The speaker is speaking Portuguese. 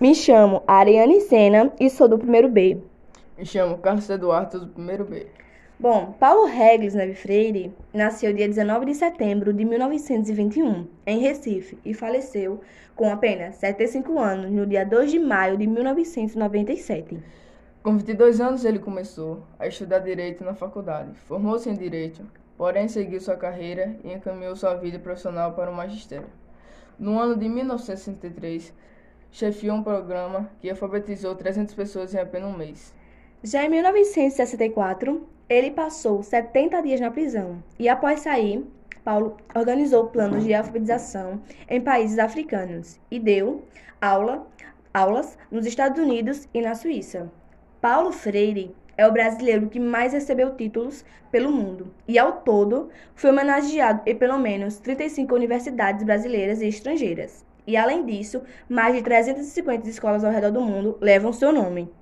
Me chamo Ariane Sena e sou do primeiro B. Me chamo Carlos Eduardo do primeiro B. Bom, Paulo Regles Neve Freire nasceu dia 19 de setembro de 1921, em Recife, e faleceu com apenas 75 anos no dia 2 de maio de 1997. Com 22 anos ele começou a estudar direito na faculdade. Formou-se em direito, porém seguiu sua carreira e encaminhou sua vida profissional para o magistério. No ano de 1963, chefiou um programa que alfabetizou 300 pessoas em apenas um mês. Já em 1964, ele passou 70 dias na prisão e, após sair, Paulo organizou planos de alfabetização em países africanos e deu aula, aulas nos Estados Unidos e na Suíça. Paulo Freire é o brasileiro que mais recebeu títulos pelo mundo e, ao todo, foi homenageado em pelo menos 35 universidades brasileiras e estrangeiras. E, além disso, mais de 350 escolas ao redor do mundo levam seu nome.